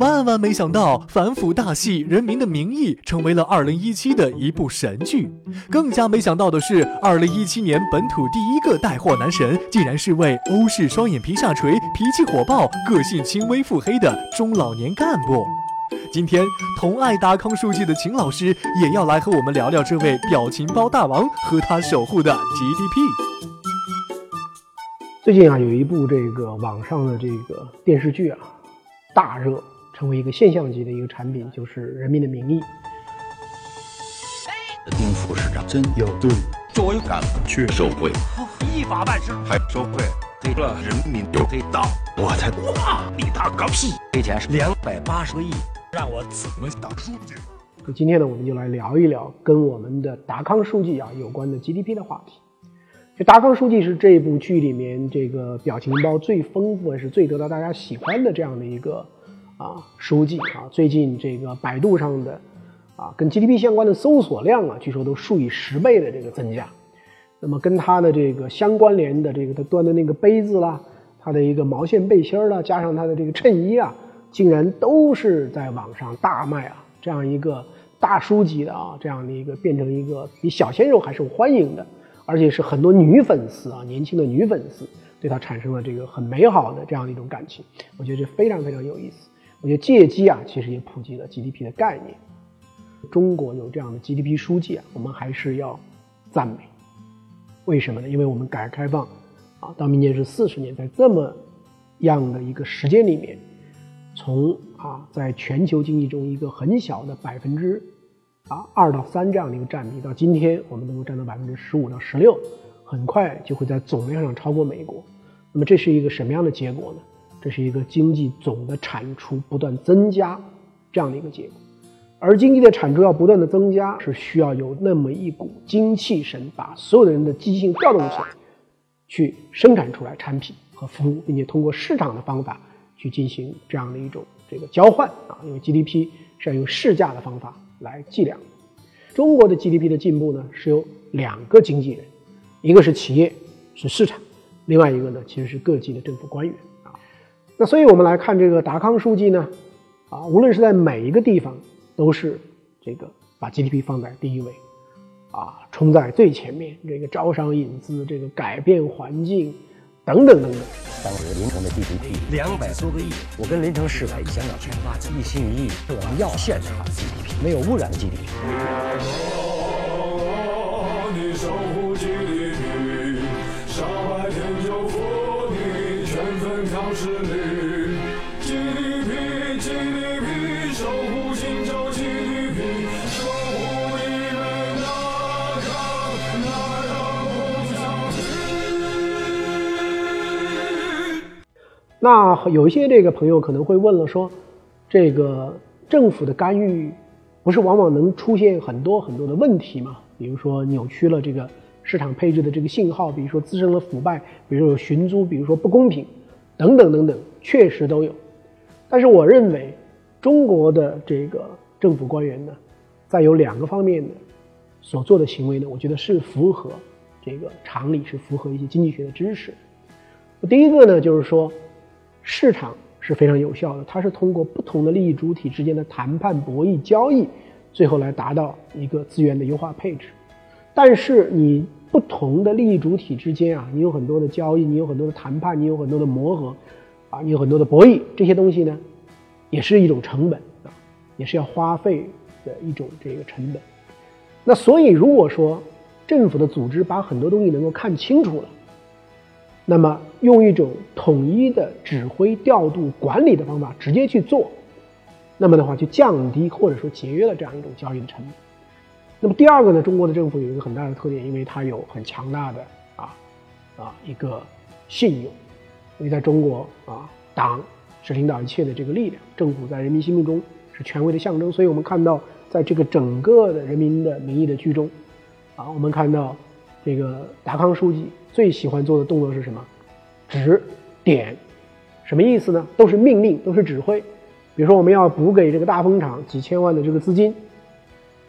万万没想到，反腐大戏《人民的名义》成为了2017的一部神剧。更加没想到的是，2017年本土第一个带货男神，竟然是位欧式双眼皮下垂、脾气火爆、个性轻微腹黑的中老年干部。今天，同爱达康书记的秦老师也要来和我们聊聊这位表情包大王和他守护的 GDP。最近啊，有一部这个网上的这个电视剧啊，大热。成为一个现象级的一个产品，就是《人民的名义》。丁副市长真有对，作为干部去受贿，依法办事还受贿，对了人民有黑道，我才哇，你大个屁！这钱是两百八十个亿，让我怎么当书记？今天呢，我们就来聊一聊跟我们的达康书记啊有关的 GDP 的话题。就达康书记是这部剧里面这个表情包最丰富，也是最得到大家喜欢的这样的一个。啊，书记啊，最近这个百度上的啊，跟 GDP 相关的搜索量啊，据说都数以十倍的这个增加。那么跟他的这个相关联的这个他端的那个杯子啦，他的一个毛线背心儿啦，加上他的这个衬衣啊，竟然都是在网上大卖啊！这样一个大叔级的啊，这样的一个变成一个比小鲜肉还受欢迎的，而且是很多女粉丝啊，年轻的女粉丝对他产生了这个很美好的这样的一种感情。我觉得这非常非常有意思。我觉得借机啊，其实也普及了 GDP 的概念。中国有这样的 GDP 书记啊，我们还是要赞美。为什么呢？因为我们改革开放啊，到明年是四十年，在这么样的一个时间里面，从啊，在全球经济中一个很小的百分之啊二到三这样的一个占比，到今天我们能够占到百分之十五到十六，很快就会在总量上超过美国。那么这是一个什么样的结果呢？这是一个经济总的产出不断增加这样的一个结果，而经济的产出要不断的增加，是需要有那么一股精气神，把所有的人的积极性调动起来，去生产出来产品和服务，并且通过市场的方法去进行这样的一种这个交换啊，因为 GDP 是要用市价的方法来计量的。中国的 GDP 的进步呢，是由两个经纪人，一个是企业，是市场，另外一个呢，其实是各级的政府官员。那所以，我们来看这个达康书记呢，啊，无论是在每一个地方，都是这个把 GDP 放在第一位，啊，冲在最前面，这个招商引资，这个改变环境，等等等等。当时临城的 GDP 两百多个亿，我跟临城市委、香港开发一心一意，我们要现代化 GDP，没有污染的 GDP。那有一些这个朋友可能会问了，说这个政府的干预，不是往往能出现很多很多的问题吗？比如说扭曲了这个市场配置的这个信号，比如说滋生了腐败，比如说寻租，比如说不公平，等等等等，确实都有。但是我认为，中国的这个政府官员呢，在有两个方面的所做的行为呢，我觉得是符合这个常理，是符合一些经济学的知识。第一个呢，就是说。市场是非常有效的，它是通过不同的利益主体之间的谈判、博弈、交易，最后来达到一个资源的优化配置。但是你不同的利益主体之间啊，你有很多的交易，你有很多的谈判，你有很多的磨合，啊，你有很多的博弈，这些东西呢，也是一种成本啊，也是要花费的一种这个成本。那所以如果说政府的组织把很多东西能够看清楚了。那么，用一种统一的指挥、调度、管理的方法直接去做，那么的话就降低或者说节约了这样一种交易的成本。那么第二个呢，中国的政府有一个很大的特点，因为它有很强大的啊啊一个信用，因为在中国啊，党是领导一切的这个力量，政府在人民心目中是权威的象征。所以我们看到，在这个整个的人民的名义的剧中，啊，我们看到。这个达康书记最喜欢做的动作是什么？指点，什么意思呢？都是命令，都是指挥。比如说，我们要补给这个大风厂几千万的这个资金，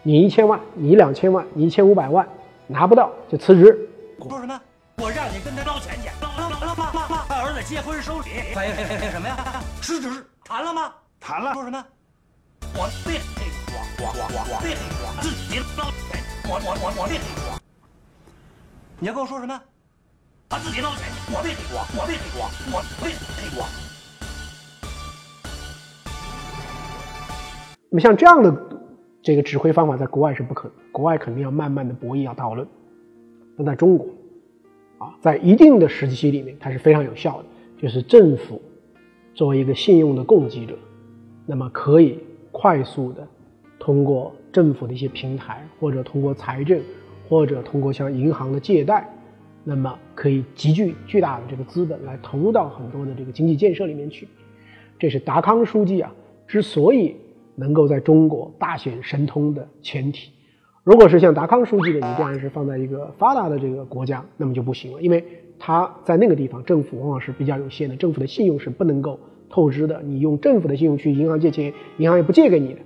你一千万，你两千万，你一千五百万，拿不到就辞职。说什么？我让你跟他捞钱去，捞捞捞捞捞捞！他儿子结婚收礼，反映什么呀？辞职谈了吗？谈了，说什么？我别黑我，我我我别黑我，自己捞钱，我我我我别黑我。你要跟我说什么？他自己捞钱，我别黑我，我别黑我，我别黑我。那么像这样的这个指挥方法，在国外是不可能，国外肯定要慢慢的博弈，要讨论。那在中国，啊，在一定的时期里面，它是非常有效的，就是政府作为一个信用的供给者，那么可以快速的通过政府的一些平台，或者通过财政，或者通过向银行的借贷，那么可以集聚巨大的这个资本来投入到很多的这个经济建设里面去。这是达康书记啊之所以能够在中国大显神通的前提。如果是像达康书记的，你这样是放在一个发达的这个国家，那么就不行了，因为他在那个地方政府往往是比较有限的，政府的信用是不能够透支的。你用政府的信用去银行借钱，银行也不借给你的。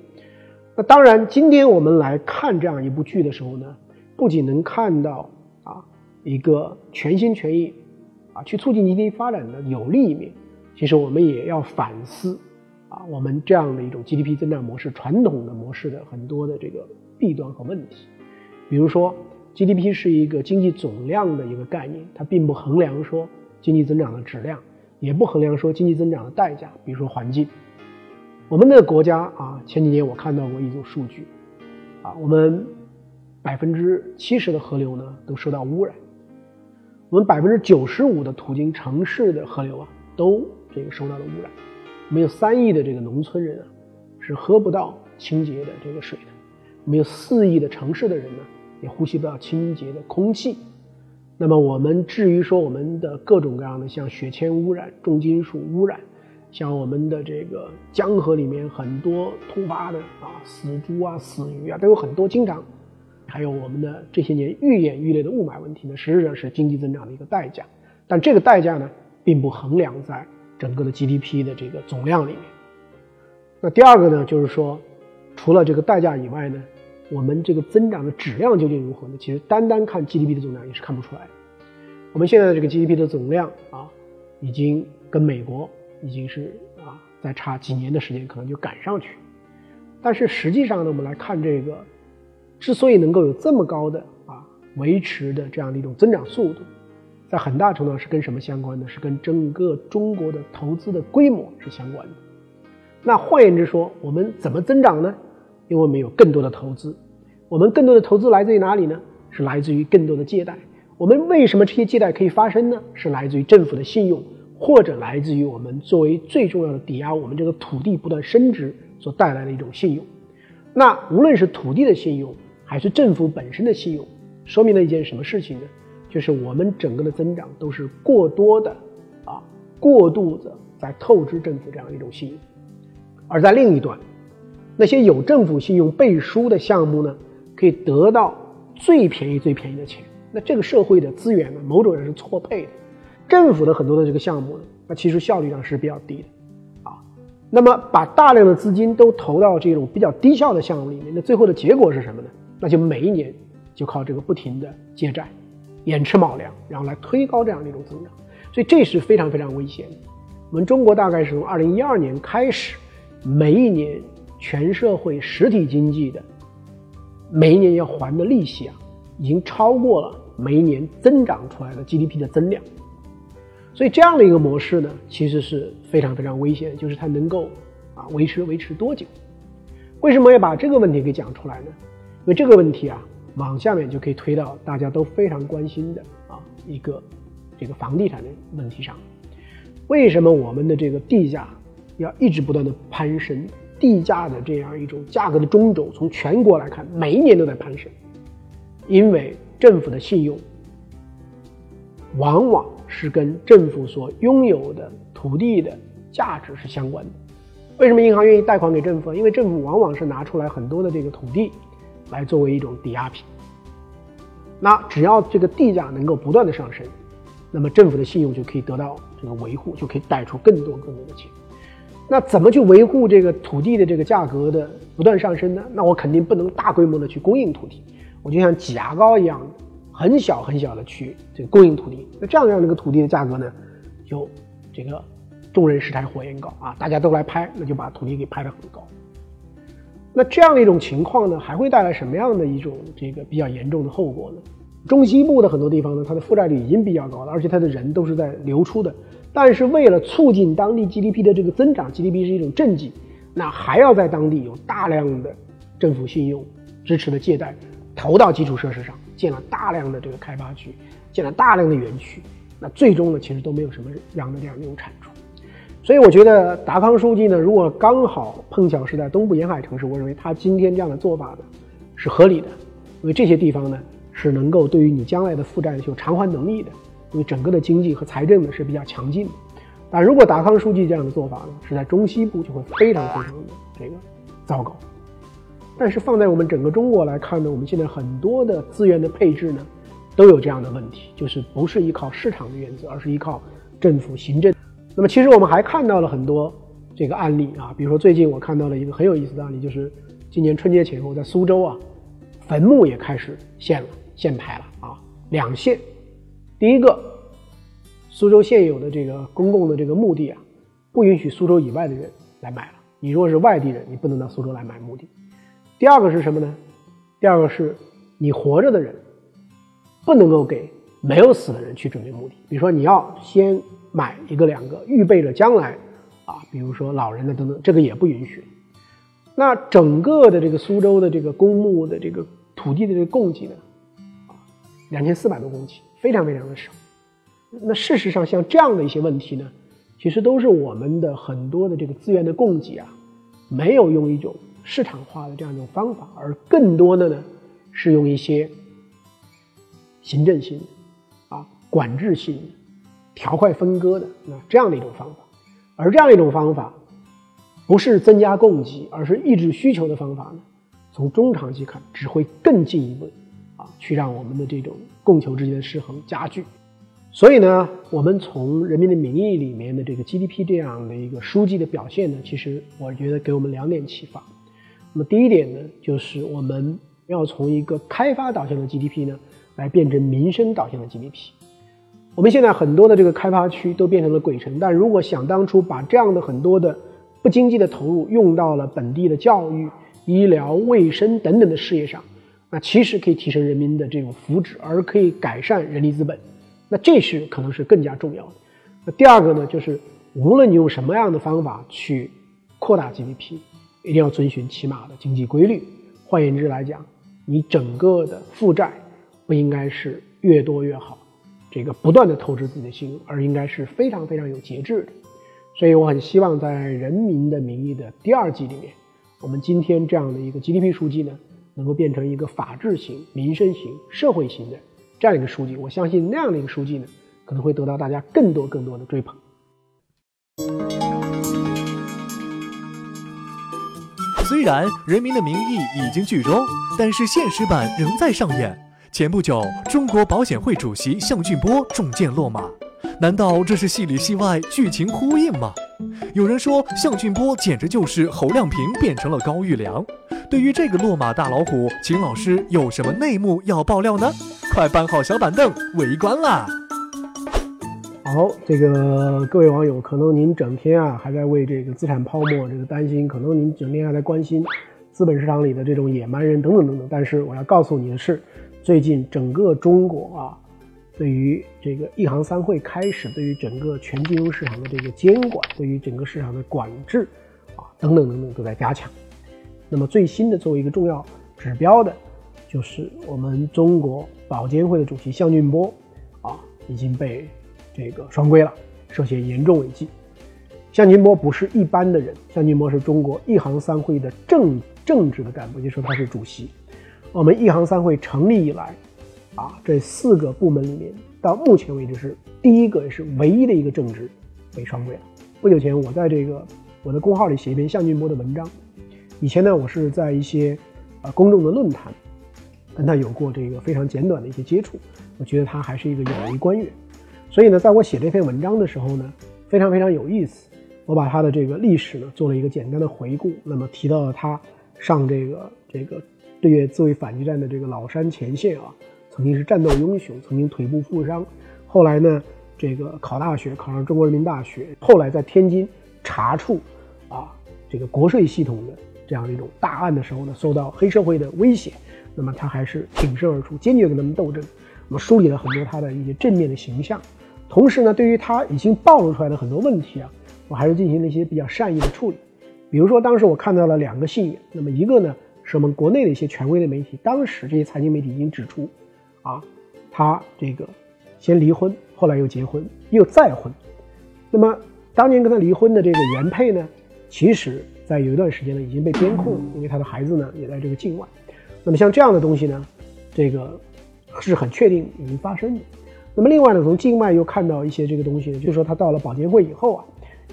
那当然，今天我们来看这样一部剧的时候呢，不仅能看到啊一个全心全意啊去促进经济发展的有利一面，其实我们也要反思啊我们这样的一种 GDP 增长模式传统的模式的很多的这个。弊端和问题，比如说 GDP 是一个经济总量的一个概念，它并不衡量说经济增长的质量，也不衡量说经济增长的代价。比如说环境，我们的国家啊，前几年我看到过一组数据，啊，我们百分之七十的河流呢都受到污染，我们百分之九十五的途经城市的河流啊都这个受到了污染，我们有三亿的这个农村人啊是喝不到清洁的这个水的。我们有四亿的城市的人呢，也呼吸不到清洁的空气。那么我们至于说我们的各种各样的像血铅污染、重金属污染，像我们的这个江河里面很多突发的啊死猪啊、死鱼啊都有很多，经常还有我们的这些年愈演愈烈的雾霾问题呢，实际上是经济增长的一个代价。但这个代价呢，并不衡量在整个的 GDP 的这个总量里面。那第二个呢，就是说，除了这个代价以外呢。我们这个增长的质量究竟如何呢？其实单单看 GDP 的总量也是看不出来的。我们现在的这个 GDP 的总量啊，已经跟美国已经是啊，再差几年的时间可能就赶上去。但是实际上呢，我们来看这个，之所以能够有这么高的啊维持的这样的一种增长速度，在很大程度上是跟什么相关的？是跟整个中国的投资的规模是相关的。那换言之说，我们怎么增长呢？因为我们有更多的投资，我们更多的投资来自于哪里呢？是来自于更多的借贷。我们为什么这些借贷可以发生呢？是来自于政府的信用，或者来自于我们作为最重要的抵押我们这个土地不断升值所带来的一种信用。那无论是土地的信用，还是政府本身的信用，说明了一件什么事情呢？就是我们整个的增长都是过多的啊，过度的在透支政府这样一种信用，而在另一端。那些有政府信用背书的项目呢，可以得到最便宜、最便宜的钱。那这个社会的资源呢，某种人是错配的。政府的很多的这个项目呢，那其实效率上是比较低的，啊，那么把大量的资金都投到这种比较低效的项目里面，那最后的结果是什么呢？那就每一年就靠这个不停的借债，寅吃卯粮，然后来推高这样的一种增长。所以这是非常非常危险的。我们中国大概是从二零一二年开始，每一年。全社会实体经济的每一年要还的利息啊，已经超过了每一年增长出来的 GDP 的增量。所以这样的一个模式呢，其实是非常非常危险，就是它能够啊维持维持多久？为什么要把这个问题给讲出来呢？所以这个问题啊，往下面就可以推到大家都非常关心的啊一个这个房地产的问题上。为什么我们的这个地价要一直不断的攀升？地价的这样一种价格的中轴，从全国来看，每一年都在攀升，因为政府的信用往往是跟政府所拥有的土地的价值是相关的。为什么银行愿意贷款给政府？因为政府往往是拿出来很多的这个土地来作为一种抵押品。那只要这个地价能够不断的上升，那么政府的信用就可以得到这个维护，就可以贷出更多更多的钱。那怎么去维护这个土地的这个价格的不断上升呢？那我肯定不能大规模的去供应土地，我就像挤牙膏一样，很小很小的去这个供应土地。那这样让这个土地的价格呢，就这个众人拾柴火焰高啊，大家都来拍，那就把土地给拍得很高。那这样的一种情况呢，还会带来什么样的一种这个比较严重的后果呢？中西部的很多地方呢，它的负债率已经比较高了，而且它的人都是在流出的。但是为了促进当地 GDP 的这个增长，GDP 是一种政绩，那还要在当地有大量的政府信用支持的借贷投到基础设施上，建了大量的这个开发区，建了大量的园区，那最终呢，其实都没有什么样的这样一种产出。所以我觉得达康书记呢，如果刚好碰巧是在东部沿海城市，我认为他今天这样的做法呢是合理的，因为这些地方呢是能够对于你将来的负债有偿还能力的，因为整个的经济和财政呢是比较强劲的。但如果达康书记这样的做法呢，是在中西部就会非常非常的这个糟糕。但是放在我们整个中国来看呢，我们现在很多的资源的配置呢都有这样的问题，就是不是依靠市场的原则，而是依靠政府行政。那么其实我们还看到了很多这个案例啊，比如说最近我看到了一个很有意思的案例，就是今年春节前后在苏州啊，坟墓也开始限了限牌了啊，两限。第一个，苏州现有的这个公共的这个墓地啊，不允许苏州以外的人来买了。你如果是外地人，你不能到苏州来买墓地。第二个是什么呢？第二个是你活着的人不能够给没有死的人去准备墓地，比如说你要先。买一个两个，预备着将来，啊，比如说老人的等等，这个也不允许。那整个的这个苏州的这个公墓的这个土地的这个供给呢，啊，两千四百多公顷，非常非常的少。那事实上，像这样的一些问题呢，其实都是我们的很多的这个资源的供给啊，没有用一种市场化的这样一种方法，而更多的呢，是用一些行政性啊，管制性的。条块分割的那这样的一种方法，而这样一种方法，不是增加供给，而是抑制需求的方法呢？从中长期看，只会更进一步啊，去让我们的这种供求之间的失衡加剧。所以呢，我们从《人民的名义》里面的这个 GDP 这样的一个书记的表现呢，其实我觉得给我们两点启发。那么第一点呢，就是我们要从一个开发导向的 GDP 呢，来变成民生导向的 GDP。我们现在很多的这个开发区都变成了鬼城，但如果想当初把这样的很多的不经济的投入用到了本地的教育、医疗卫生等等的事业上，那其实可以提升人民的这种福祉，而可以改善人力资本，那这是可能是更加重要的。那第二个呢，就是无论你用什么样的方法去扩大 GDP，一定要遵循起码的经济规律。换言之来讲，你整个的负债不应该是越多越好。这个不断的透支自己的信用，而应该是非常非常有节制的。所以我很希望在《人民的名义》的第二季里面，我们今天这样的一个 GDP 书记呢，能够变成一个法治型、民生型、社会型的这样一个书记。我相信那样的一个书记呢，可能会得到大家更多更多的追捧。虽然《人民的名义》已经剧终，但是现实版仍在上演。前不久，中国保险会主席项俊波中箭落马，难道这是戏里戏外剧情呼应吗？有人说项俊波简直就是侯亮平变成了高育良。对于这个落马大老虎，秦老师有什么内幕要爆料呢？快搬好小板凳，围观啦！好，这个各位网友，可能您整天啊还在为这个资产泡沫这个担心，可能您整天还在关心资本市场里的这种野蛮人等等等等，但是我要告诉你的是。最近整个中国啊，对于这个一行三会开始，对于整个全金融市场的这个监管，对于整个市场的管制啊，等等等等都在加强。那么最新的作为一个重要指标的，就是我们中国保监会的主席项俊波啊，已经被这个双规了，涉嫌严重违纪。项俊波不是一般的人，项俊波是中国一行三会的正政治的干部，也就是说他是主席。我们一行三会成立以来，啊，这四个部门里面，到目前为止是第一个也是唯一的一个正职被双规了。不久前，我在这个我的公号里写一篇向俊波的文章。以前呢，我是在一些呃公众的论坛跟他有过这个非常简短的一些接触，我觉得他还是一个有为官员。所以呢，在我写这篇文章的时候呢，非常非常有意思。我把他的这个历史呢做了一个简单的回顾，那么提到了他上这个这个。对越自卫反击战的这个老山前线啊，曾经是战斗英雄，曾经腿部负伤，后来呢这个考大学，考上中国人民大学，后来在天津查处啊这个国税系统的这样一种大案的时候呢，受到黑社会的威胁，那么他还是挺身而出，坚决跟他们斗争。那么梳理了很多他的一些正面的形象，同时呢，对于他已经暴露出来的很多问题啊，我还是进行了一些比较善意的处理。比如说，当时我看到了两个信源，那么一个呢是我们国内的一些权威的媒体，当时这些财经媒体已经指出，啊，他这个先离婚，后来又结婚，又再婚。那么当年跟他离婚的这个原配呢，其实在有一段时间呢已经被监控，因为他的孩子呢也在这个境外。那么像这样的东西呢，这个。是很确定已经发生的。那么另外呢，从境外又看到一些这个东西，就是说他到了保监会以后啊，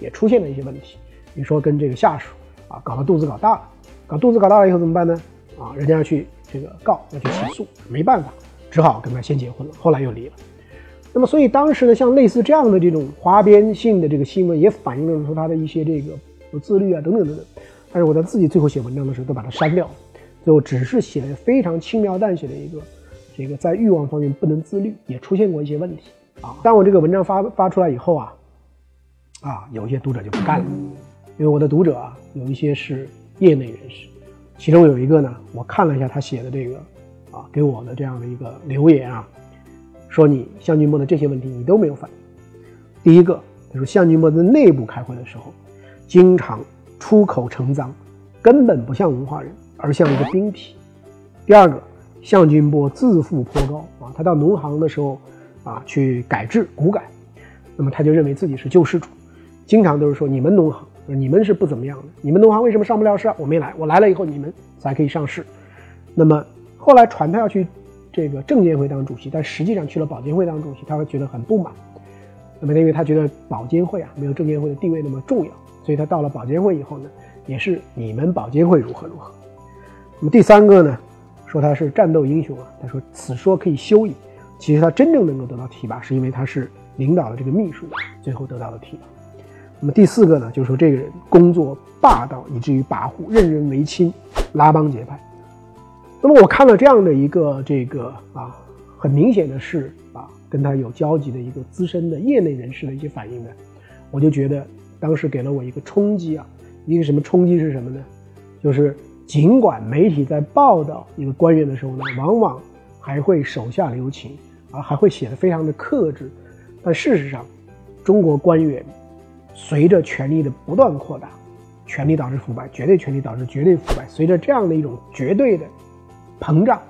也出现了一些问题。比如说跟这个下属啊搞得肚子搞大了，把肚子搞大了以后怎么办呢？啊，人家要去这个告，要去起诉，没办法，只好跟他先结婚了，后来又离了。那么所以当时呢，像类似这样的这种花边性的这个新闻，也反映了出他的一些这个不自律啊等等等等。但是我在自己最后写文章的时候都把它删掉，最后只是写了非常轻描淡写的一个。这个在欲望方面不能自律，也出现过一些问题啊。当我这个文章发发出来以后啊，啊，有些读者就不干了，因为我的读者啊，有一些是业内人士，其中有一个呢，我看了一下他写的这个啊，给我的这样的一个留言啊，说你向军波的这些问题你都没有反映。第一个，他说向军波在内部开会的时候，经常出口成脏，根本不像文化人，而像一个兵痞。第二个。向军波自负颇高啊，他到农行的时候啊，去改制股改，那么他就认为自己是救世主，经常都是说你们农行，你们是不怎么样的，你们农行为什么上不了市啊？我没来，我来了以后你们才可以上市。那么后来传他要去这个证监会当主席，但实际上去了保监会当主席，他会觉得很不满。那么因为他觉得保监会啊没有证监会的地位那么重要，所以他到了保监会以后呢，也是你们保监会如何如何。那么第三个呢？说他是战斗英雄啊，他说此说可以休矣。其实他真正能够得到提拔，是因为他是领导的这个秘书，最后得到了提拔。那么第四个呢，就是说这个人工作霸道，以至于跋扈，任人唯亲，拉帮结派。那么我看了这样的一个这个啊，很明显的是啊，跟他有交集的一个资深的业内人士的一些反应呢，我就觉得当时给了我一个冲击啊，一个什么冲击是什么呢？就是。尽管媒体在报道一个官员的时候呢，往往还会手下留情，啊，还会写的非常的克制，但事实上，中国官员随着权力的不断扩大，权力导致腐败，绝对权力导致绝对腐败，随着这样的一种绝对的膨胀，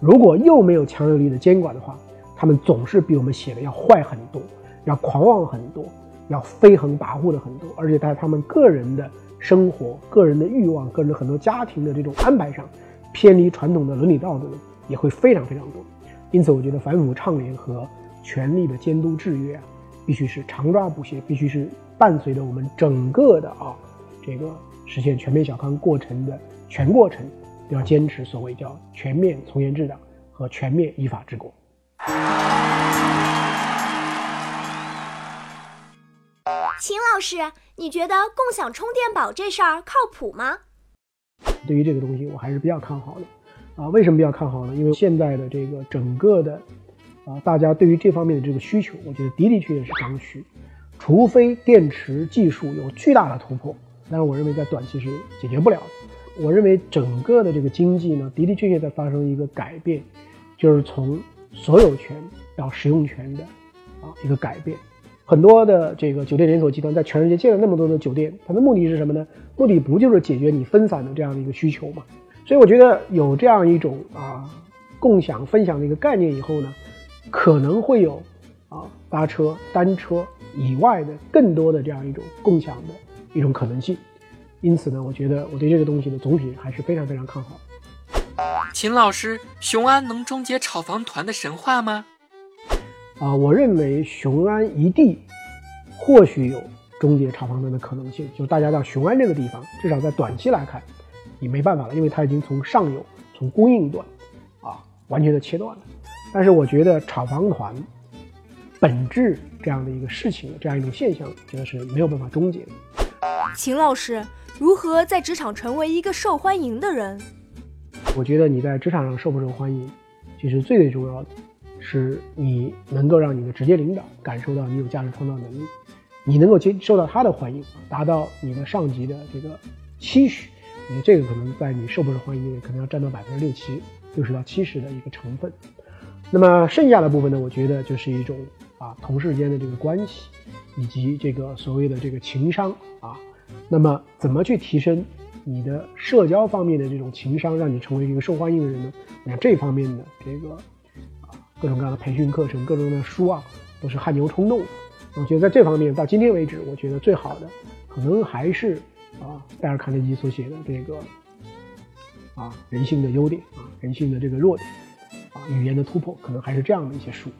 如果又没有强有力的监管的话，他们总是比我们写的要坏很多，要狂妄很多，要飞横跋扈的很多，而且在他们个人的。生活、个人的欲望、个人的很多家庭的这种安排上，偏离传统的伦理道德呢，也会非常非常多。因此，我觉得反腐倡廉和权力的监督制约啊，必须是常抓不懈，必须是伴随着我们整个的啊这个实现全面小康过程的全过程，都要坚持所谓叫全面从严治党和全面依法治国。秦老师，你觉得共享充电宝这事儿靠谱吗？对于这个东西，我还是比较看好的。啊，为什么比较看好呢？因为现在的这个整个的，啊，大家对于这方面的这个需求，我觉得的的确确是刚需。除非电池技术有巨大的突破，但是我认为在短期是解决不了的。我认为整个的这个经济呢，的的确确在发生一个改变，就是从所有权到使用权的啊一个改变。很多的这个酒店连锁集团在全世界建了那么多的酒店，它的目的是什么呢？目的不就是解决你分散的这样的一个需求吗？所以我觉得有这样一种啊共享分享的一个概念以后呢，可能会有啊搭车、单车以外的更多的这样一种共享的一种可能性。因此呢，我觉得我对这个东西的总体还是非常非常看好。秦老师，雄安能终结炒房团的神话吗？啊，我认为雄安一地或许有终结炒房团的可能性，就大家到雄安这个地方，至少在短期来看，你没办法了，因为它已经从上游、从供应端啊完全的切断了。但是我觉得炒房团本质这样的一个事情，这样一种现象，觉得是没有办法终结的。秦老师，如何在职场成为一个受欢迎的人？我觉得你在职场上受不受欢迎，其实最最重要的。是你能够让你的直接领导感受到你有价值创造能力，你能够接受到他的欢迎，达到你的上级的这个期许。你这个可能在你受不受欢迎，可能要占到百分之六七、六十到七十的一个成分。那么剩下的部分呢，我觉得就是一种啊同事间的这个关系，以及这个所谓的这个情商啊。那么怎么去提升你的社交方面的这种情商，让你成为一个受欢迎的人呢？我想这方面的这个啊各种各样的培训课程、各种各样的书啊，都是汗牛充栋。我觉得在这方面到今天为止，我觉得最好的可能还是。啊，戴尔·卡内基所写的这个啊，人性的优点啊，人性的这个弱点语言的突破，可能还是这样的一些书。